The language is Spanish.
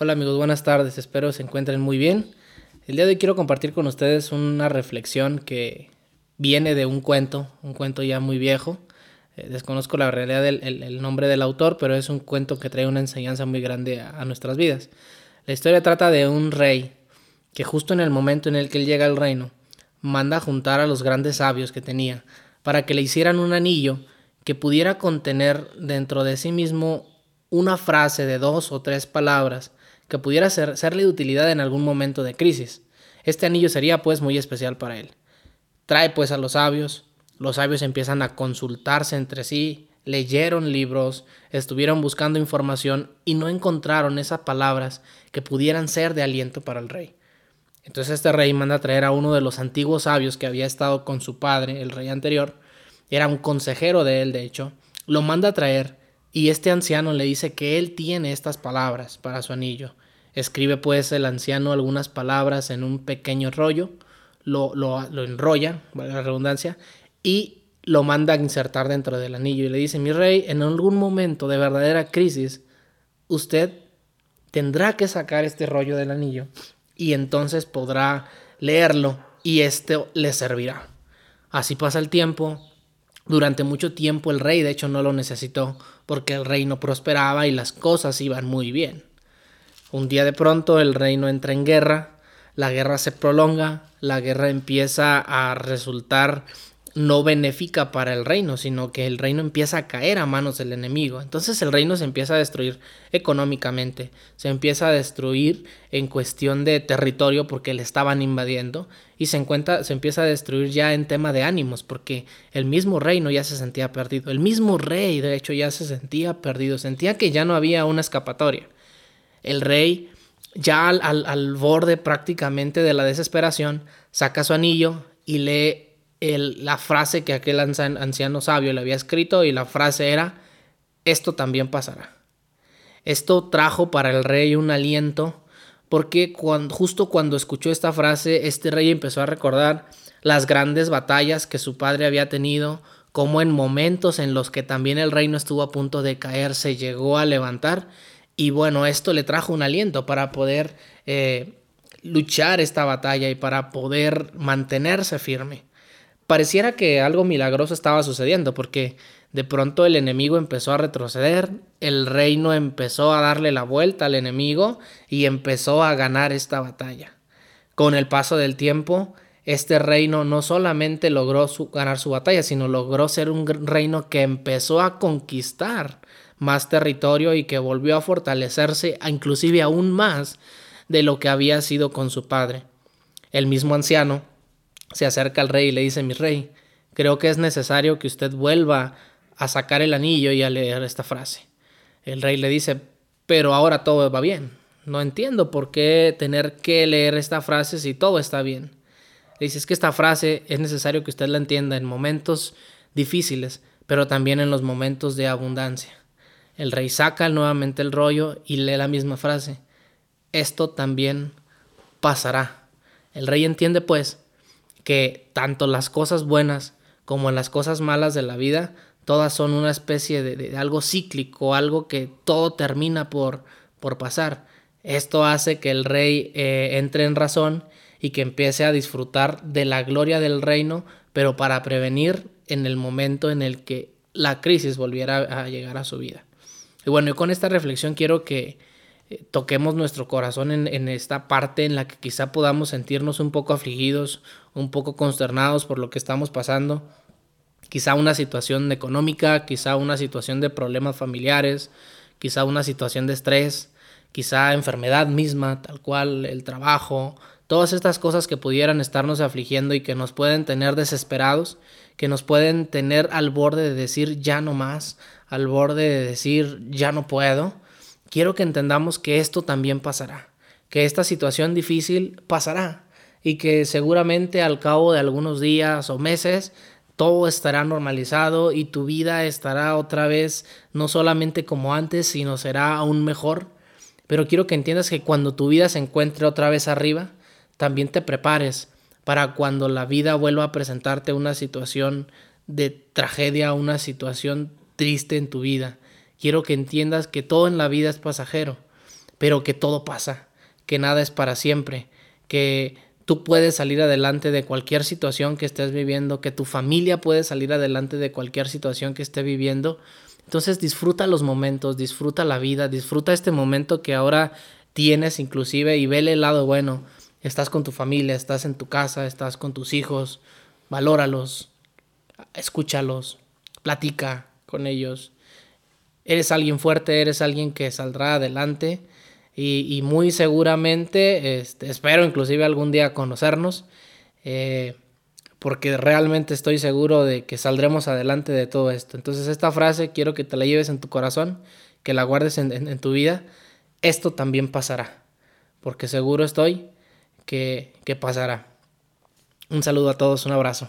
Hola amigos, buenas tardes, espero se encuentren muy bien. El día de hoy quiero compartir con ustedes una reflexión que viene de un cuento, un cuento ya muy viejo. Eh, desconozco la realidad del nombre del autor, pero es un cuento que trae una enseñanza muy grande a, nuestras vidas. La historia trata de un rey que justo en el momento en el que él llega al reino, manda a juntar a los grandes sabios que tenía para que le hicieran un anillo que pudiera contener dentro de sí mismo una frase de dos o tres palabras que pudiera ser, serle de utilidad en algún momento de crisis. Este anillo sería pues muy especial para él. Trae pues a los sabios, los sabios empiezan a consultarse entre sí, leyeron libros, estuvieron buscando información y no encontraron esas palabras que pudieran ser de aliento para el rey. Entonces este rey manda a traer a uno de los antiguos sabios que había estado con su padre, el rey anterior, era un consejero de él de hecho, lo manda a traer y este anciano le dice que él tiene estas palabras para su anillo. Escribe pues el anciano algunas palabras en un pequeño rollo, lo, lo, enrolla, la redundancia, y lo manda a insertar dentro del anillo y le dice, mi rey, en algún momento de verdadera crisis, usted tendrá que sacar este rollo del anillo y entonces podrá leerlo y esto le servirá. Así pasa el tiempo, durante mucho tiempo el rey de hecho no lo necesitó porque el reino prosperaba y las cosas iban muy bien. Un día de pronto el reino entra en guerra, la guerra se prolonga, la guerra empieza a resultar no benéfica para el reino, sino que el reino empieza a caer a manos del enemigo. Entonces el reino se empieza a destruir económicamente, se empieza a destruir en cuestión de territorio porque le estaban invadiendo y se, encuentra, se empieza a destruir ya en tema de ánimos porque el mismo reino ya se sentía perdido. El mismo rey, de hecho, ya se sentía perdido, sentía que ya no había una escapatoria. El rey ya al, al borde prácticamente de la desesperación, saca su anillo y lee la frase que aquel anciano sabio le había escrito y la frase era, esto también pasará. Esto trajo para el rey un aliento porque cuando, justo cuando escuchó esta frase, este rey empezó a recordar las grandes batallas que su padre había tenido, como en momentos en los que también el reino estuvo a punto de caer, se llegó a levantar. Y bueno, esto le trajo un aliento para poder eh, luchar esta batalla y para poder mantenerse firme pareciera que algo milagroso estaba sucediendo, porque de pronto el enemigo empezó a retroceder, el reino empezó a darle la vuelta al enemigo y empezó a ganar esta batalla. Con el paso del tiempo, este reino no solamente logró ganar su batalla, sino logró ser un reino que empezó a conquistar más territorio y que volvió a fortalecerse inclusive aún más de lo que había sido con su padre. El mismo anciano se acerca al rey y le dice, mi rey, creo que es necesario que usted vuelva a sacar el anillo y a leer esta frase. El rey le dice, pero ahora todo va bien. No entiendo por qué tener que leer esta frase si todo está bien. Le dice, es que esta frase es necesario que usted la entienda en momentos difíciles, pero también en los momentos de abundancia. El rey saca nuevamente el rollo y lee la misma frase. Esto también pasará. El rey entiende pues que tanto las cosas buenas como las cosas malas de la vida, todas son una especie de, algo cíclico, algo que todo termina por, por pasar. Esto hace que el rey eh, entre en razón y que empiece a disfrutar de la gloria del reino, pero para prevenir en el momento en el que la crisis volviera a llegar a su vida. Y bueno, y con esta reflexión quiero que, eh, toquemos nuestro corazón en, esta parte en la que quizá podamos sentirnos un poco afligidos, un poco consternados por lo que estamos pasando, quizá una situación económica, quizá una situación de problemas familiares, quizá una situación de estrés, quizá enfermedad misma, tal cual el trabajo, todas estas cosas que pudieran estarnos afligiendo y que nos pueden tener desesperados, que nos pueden tener al borde de decir ya no más, al borde de decir ya no puedo quiero que entendamos que esto también pasará, que esta situación difícil pasará y que seguramente al cabo de algunos días o meses todo estará normalizado y tu vida estará otra vez no solamente como antes, sino será aún mejor. Pero quiero que entiendas que cuando tu vida se encuentre otra vez arriba, también te prepares para cuando la vida vuelva a presentarte una situación de tragedia, una situación triste en tu vida. Quiero que entiendas que todo en la vida es pasajero, pero que todo pasa, que nada es para siempre, que tú puedes salir adelante de cualquier situación que estés viviendo, que tu familia puede salir adelante de cualquier situación que esté viviendo. Entonces disfruta los momentos, disfruta la vida, disfruta este momento que ahora tienes inclusive y vele el lado bueno. Estás con tu familia, estás en tu casa, estás con tus hijos, valóralos, escúchalos, platica con ellos. Eres alguien fuerte, eres alguien que saldrá adelante y, muy seguramente, este, espero inclusive algún día conocernos, eh, porque realmente estoy seguro de que saldremos adelante de todo esto. Entonces esta frase quiero que te la lleves en tu corazón, que la guardes en, tu vida. Esto también pasará, porque seguro estoy que, que pasará. Un saludo a todos, un abrazo.